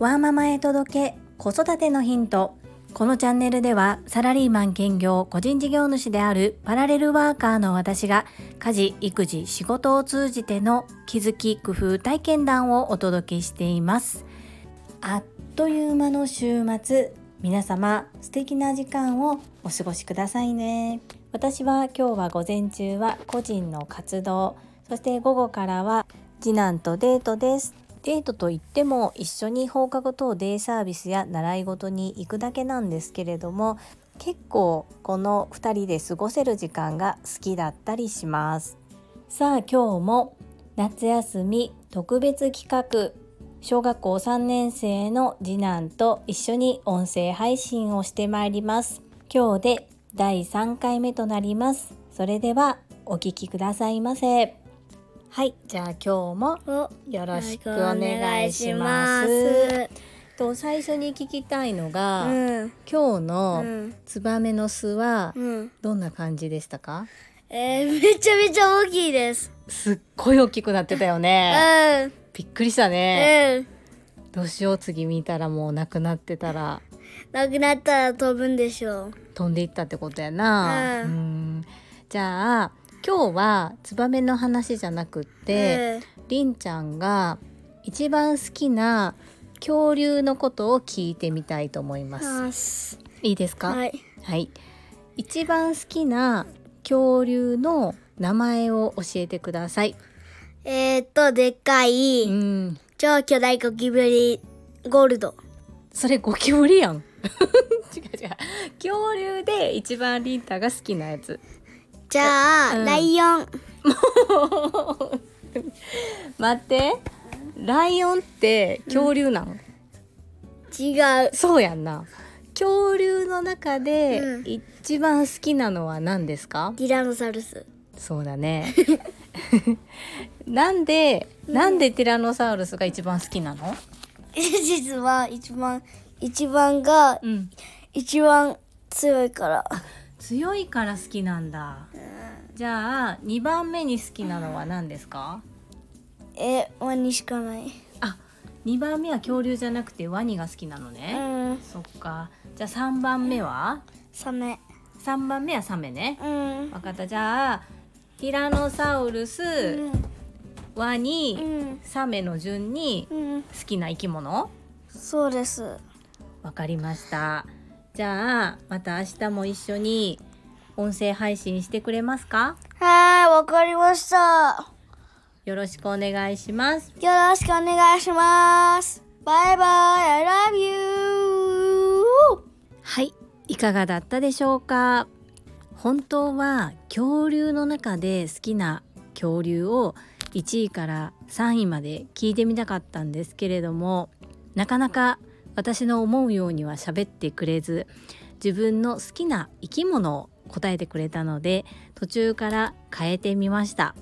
ワーママへ届け子育てのヒント。このチャンネルではサラリーマン兼業個人事業主であるパラレルワーカーの私が家事育児仕事を通じての気づき工夫体験談をお届けしています。あっという間の週末。皆様素敵な時間をお過ごしくださいね。私は今日は午前中は個人の活動。そして午後からは次男とデートです。デートといっても一緒に放課後等デイサービスや習い事に行くだけなんですけれども結構この2人で過ごせる時間が好きだったりします。さあ今日も夏休み特別企画。小学校3年生の次男と一緒に音声配信をしてまいります。今日で第3回目となります。それではお聞きくださいませ。はいじゃあ今日もよろしくお願いします。と最初に聞きたいのが、うん。今日うのん。ツバメの巣はうん。どんな感じでしたか？えー、めちゃめちゃ大きいです。すっごい大きくなってたようねん。びっくりしたね。うん。どうしよう次見たらもうなくなってたら。なくなったら飛ぶんでしょう。飛んでいったってことやな。うん。ん。じゃあ今日はツバメの話じゃなくって、りんちゃんが一番好きな恐竜のことを聞いてみたいと思います。いいですか？はいはい。一番好きな恐竜の名前を教えてください。えー、っとでっかういん。超巨大ゴキブリゴールドそれゴキブリやん。違う違う。恐竜で一番りんたが好きなやつ。じゃあ、うんライオン。待ってライオンって恐竜なん、違う。そうやんな。恐竜の中でうん。一番好きなのは何ですか、ティラノサウルス。そうだね。なんで、なんでティラノサウルスが一番好きなの？実は一番一番がうん。一番強いから強いから好きなんだ。じゃあ2番目に好きなのは何ですか？えワニしかない。あ2番目は恐竜じゃなくてワニが好きなのうね、ん。そっか。じゃあ3番目は？サメ。3番目はサメね。うん。わかった。じゃあティラノサウルス、うん。ワニ、うん。サメの順にうん。好きな生き物？そうです。わかりましたじゃあまた明日も一緒に音声配信してくれますか？はーいわかりました。よろしくお願いします。よろしくお願いします。バイバイ I love you はいいかがだったでしょうか？本当は恐竜の中で好きな恐竜を1位から3位まで聞いてみたかったんですけれどもなかなか私の思うようには喋ってくれず自分の好きな生き物を答えてくれたので途中から変えてみました。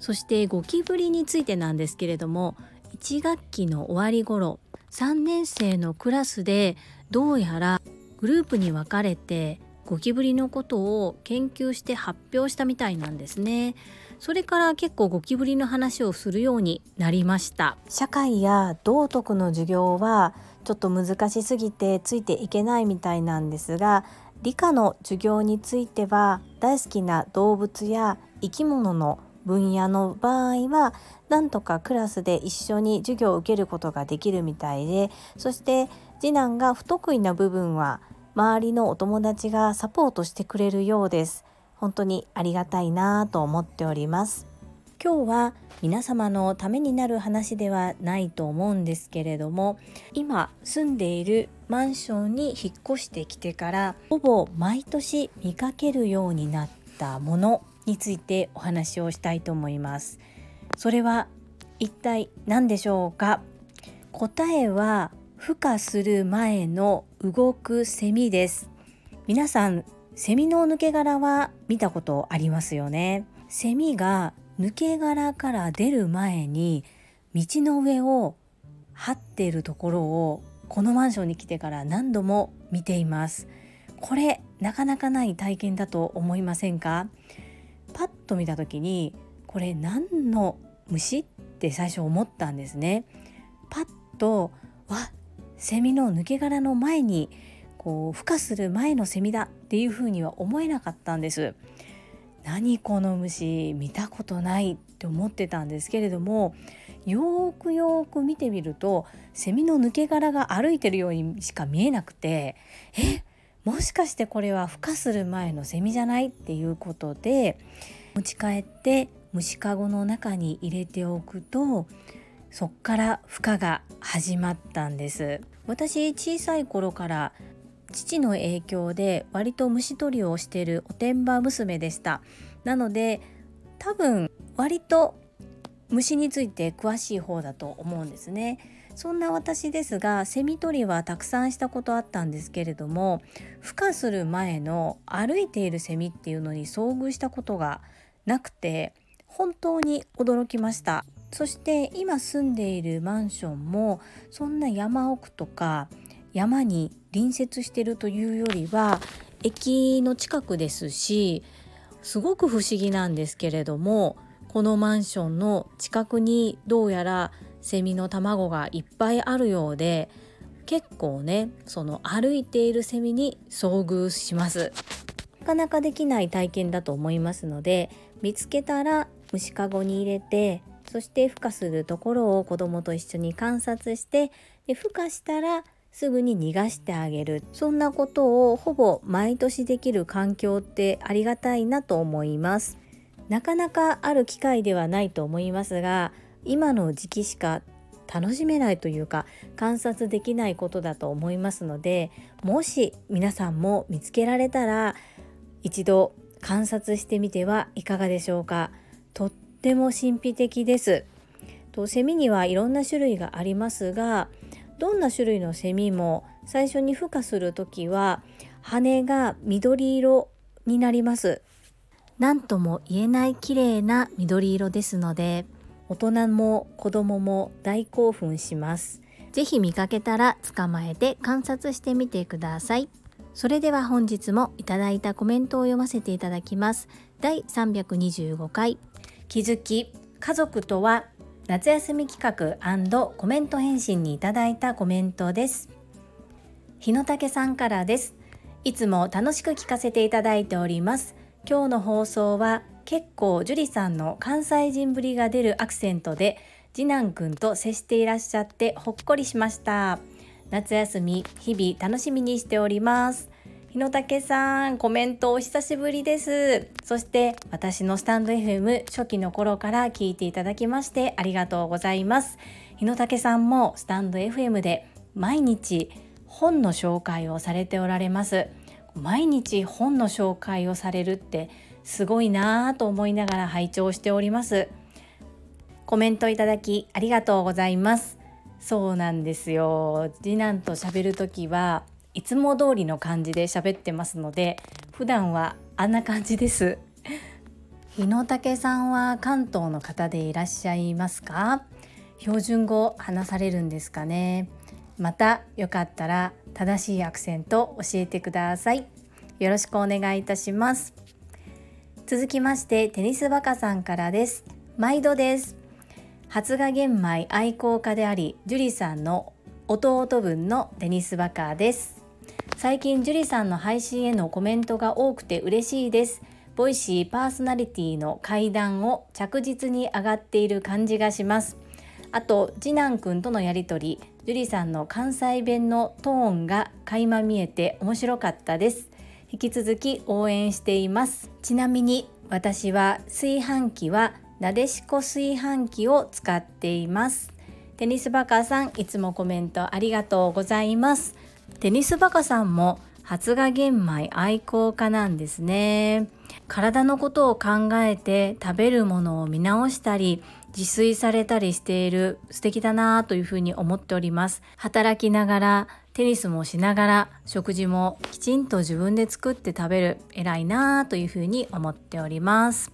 そしてゴキブリについてなんですけれども1学期の終わり頃3年生のクラスでどうやらグループに分かれてゴキブリのことを研究して発表したみたいなんですね。それから結構ゴキブリの話をするようになりました。社会や道徳の授業はちょっと難しすぎてついていけないみたいなんですが理科の授業については大好きな動物や生き物の分野の場合はなんとかクラスで一緒に授業を受けることができるみたいでそして次男が不得意な部分は周りのお友達がサポートしてくれるようです。本当にありがたいなぁと思っております。今日は皆様のためになる話ではないと思うんですけれども今住んでいるマンションに引っ越してきてからほぼ毎年見かけるようになったものについてお話をしたいと思います。それは一体何でしょうか？答えは孵化する前の動くセミです。皆さんセミの抜け殻は見たことありますよね。セミが抜け殻から出る前に道の上を張っているところをこのマンションに来てから何度も見ています。これなかなかない体験だと思いませんか？パッと見た時にこれ何の虫？って最初思ったんですね。パッとわセミの抜け殻の前にこう孵化する前のセミだっていうふうには思えなかったんです。何この虫見たことないって思ってたんですけれどもよーくよーく見てみるとセミの抜け殻が歩いてるようにしか見えなくてえもしかしてこれは孵化する前のセミじゃないっていうことで持ち帰って虫かごの中に入れておくとそっから孵化が始まったんです。私小さい頃から父の影響で割と虫取りをしているおてんば娘でした。なので多分割と虫について詳しい方だと思うんですね。そんな私ですがセミ取りはたくさんしたことあったんですけれども孵化する前の歩いているセミっていうのに遭遇したことがなくて本当に驚きました。そして今住んでいるマンションもそんな山奥とか山に隣接してるというよりは駅の近くですしすごく不思議なんですけれどもこのマンションの近くにどうやらセミの卵がいっぱいあるようで結構ねその歩いているセミに遭遇します。なかなかできない体験だと思いますので見つけたら虫かごに入れてそして孵化するところを子供と一緒に観察してで孵化したらすぐに逃がしてあげる。そんなことをほぼ毎年できる環境ってありがたいなと思います。なかなかある機会ではないと思いますが今の時期しか楽しめないというか観察できないことだと思いますのでもし皆さんも見つけられたら一度観察してみてはいかがでしょうか。とっても神秘的です。とセミにはいろんな種類がありますがどんな種類のセミも最初に孵化する時は羽が緑色になります。何とも言えない綺麗な緑色ですので大人も子供も大興奮します。ぜひ見かけたら捕まえて観察してみてください。それでは本日もいただいたコメントを読ませていただきます。第325回気づき家族とは夏休み企画コメント返信にいただいたコメントです。日野武さんからです。いつも楽しく聞かせていただいております。今日の放送は結構樹里さんの関西人ぶりが出るアクセントで次男くんと接していらっしゃってほっこりしました。夏休み日々楽しみにしております。日野武さん、コメントお久しぶりです。そして私のスタンド FM 初期の頃から聞いていただきましてありがとうございます。日野武さんもスタンド FM で毎日本の紹介をされておられます。毎日本の紹介をされるってすごいなぁと思いながら拝聴しております。コメントいただきありがとうございます。そうなんですよ。次男と喋るときはいつも通りの感じで喋ってますので普段はあんな感じです。日野武さんは関東の方でいらっしゃいますか？標準語話されるんですかね？またよかったら正しいアクセント教えてください。よろしくお願いいたします。続きましてテニスバカさんからです。毎度です。発芽玄米愛好家であり樹里さんの弟分のテニスバカです。最近樹里さんの配信へのコメントが多くて嬉しいです。ボイシーパーソナリティの階段を着実に上がっている感じがします。あと次男くんとのやりとり樹里さんの関西弁のトーンが垣間見えて面白かったです。引き続き応援しています。ちなみに私は炊飯器はなでしこ炊飯器を使っています。テニスバカさんいつもコメントありがとうございます。テニスバカさんも発芽玄米愛好家なんですね。体のことを考えて食べるものを見直したり自炊されたりしている素敵だなというふうに思っております。働きながらテニスもしながら食事もきちんと自分で作って食べる偉いなというふうに思っております。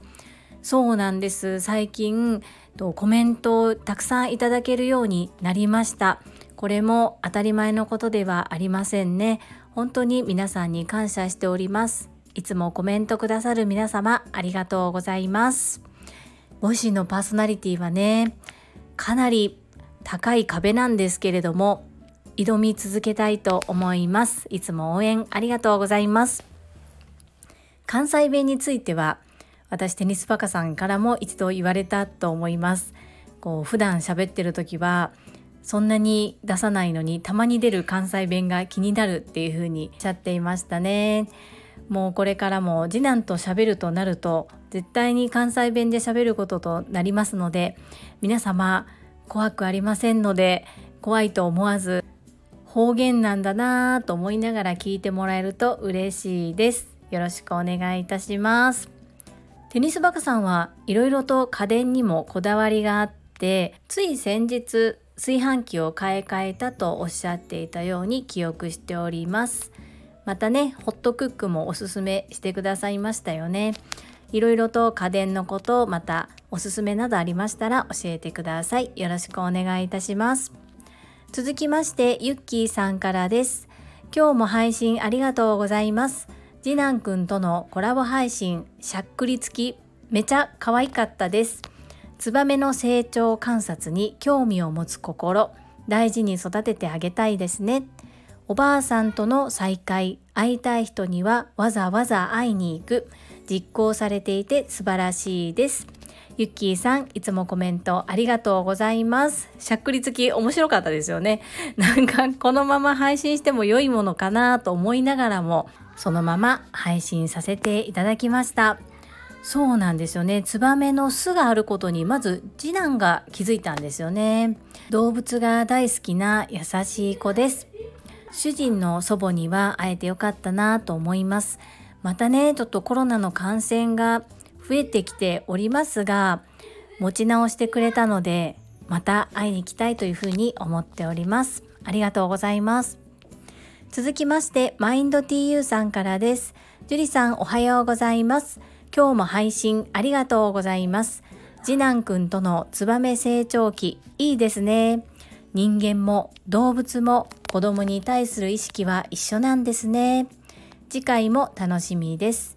そうなんです。最近コメントをたくさんいただけるようになりました。これも当たり前のことではありませんね。本当に皆さんに感謝しております。いつもコメントくださる皆様ありがとうございます。ボイシのパーソナリティはねかなり高い壁なんですけれども挑み続けたいと思いますいつも応援ありがとうございます関西弁については私テニスパカさんからも一度言われたと思いますこう普段喋ってる時はそんなに出さないのにたまに出る関西弁が気になるっていう風におっしゃっていましたね。もうこれからも次男と喋るとなると絶対に関西弁で喋ることとなりますので皆様怖くありませんので怖いと思わず方言なんだなぁと思いながら聞いてもらえると嬉しいです。よろしくお願いいたします。テニスバカさんはいろいろと家電にもこだわりがあってつい先日炊飯器を買い替えたとおっしゃっていたように記憶しております。またねホットクックもおすすめしてくださいましたよね。いろいろと家電のことまたおすすめなどありましたら教えてください。よろしくお願いいたします。続きましてゆっきーさんからです。今日も配信ありがとうございます。次男くんとのコラボ配信しゃっくり付きめちゃ可愛かったです。ツバメの成長観察に興味を持つ心大事に育ててあげたいですねおばあさんとの再会会いたい人にはわざわざ会いに行く実行されていて素晴らしいですゆっきーさん、いつもコメントありがとうございます。しゃっくり付き面白かったですよね。なんかこのまま配信しても良いものかなと思いながらも、そのまま配信させていただきました。そうなんですよね。ツバメの巣があることにまず次男が気づいたんですよね。動物が大好きな優しい子です。主人の祖母には会えてよかったなと思います。またね、ちょっとコロナの感染が増えてきておりますが、持ち直してくれたので、また会いに行きたいというふうに思っております。ありがとうございます。続きまして、マインド TU さんからです。樹里さんおはようございます。今日も配信ありがとうございます。次男くんとのツバメ成長期、いいですね。人間も動物も子供に対する意識は一緒なんですね。次回も楽しみです。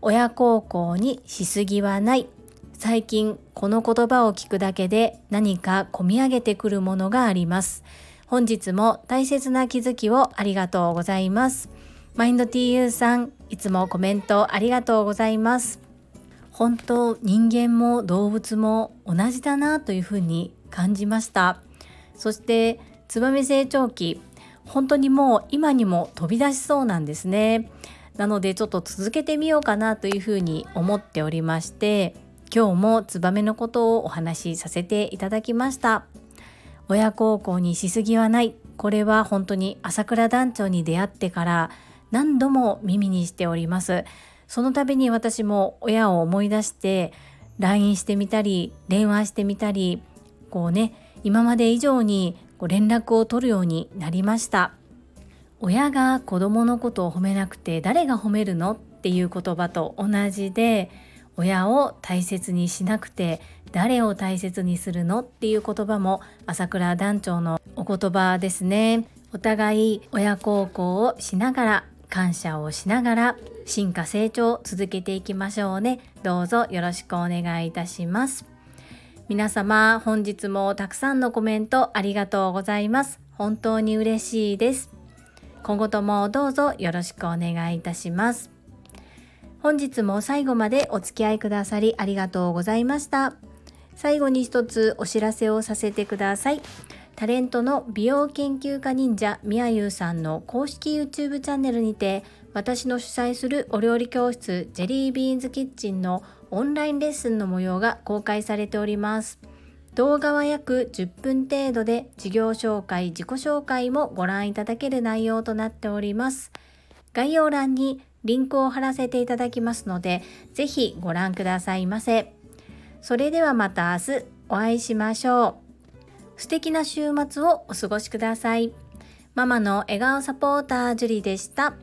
親孝行にしすぎはない。最近この言葉を聞くだけで何か込み上げてくるものがあります。本日も大切な気づきをありがとうございます。マインド TU さん、いつもコメントありがとうございます。本当人間も動物も同じだなというふうに感じました。そしてツバメ成長期、本当にもう今にも飛び出しそうなんですね。なのでちょっと続けてみようかなというふうに思っておりまして、今日もツバメのことをお話しさせていただきました。親孝行にしすぎはない。これは本当に朝倉団長に出会ってから何度も耳にしております。その度に私も親を思い出して LINE してみたり電話してみたりこうね今まで以上にこう連絡を取るようになりました。親が子供のことを褒めなくて誰が褒めるのっていう言葉と同じで親を大切にしなくて誰を大切にするの？っていう言葉も朝倉団長のお言葉ですね。お互い親孝行をしながら感謝をしながら進化成長を続けていきましょうね。どうぞよろしくお願いいたします。皆様本日もたくさんのコメントありがとうございます。本当に嬉しいです。今後ともどうぞよろしくお願いいたします。本日も最後までお付き合いくださりありがとうございました。最後に一つお知らせをさせてください。タレントの美容研究家忍者みやゆうさんの公式 YouTube チャンネルにて私の主催するお料理教室ジェリービーンズキッチンのオンラインレッスンの模様が公開されております。動画は約10分程度で事業紹介、自己紹介もご覧いただける内容となっております。概要欄にリンクを貼らせていただきますので、ぜひご覧くださいませ。それではまた明日お会いしましょう。素敵な週末をお過ごしください。ママの笑顔サポータージュリでした。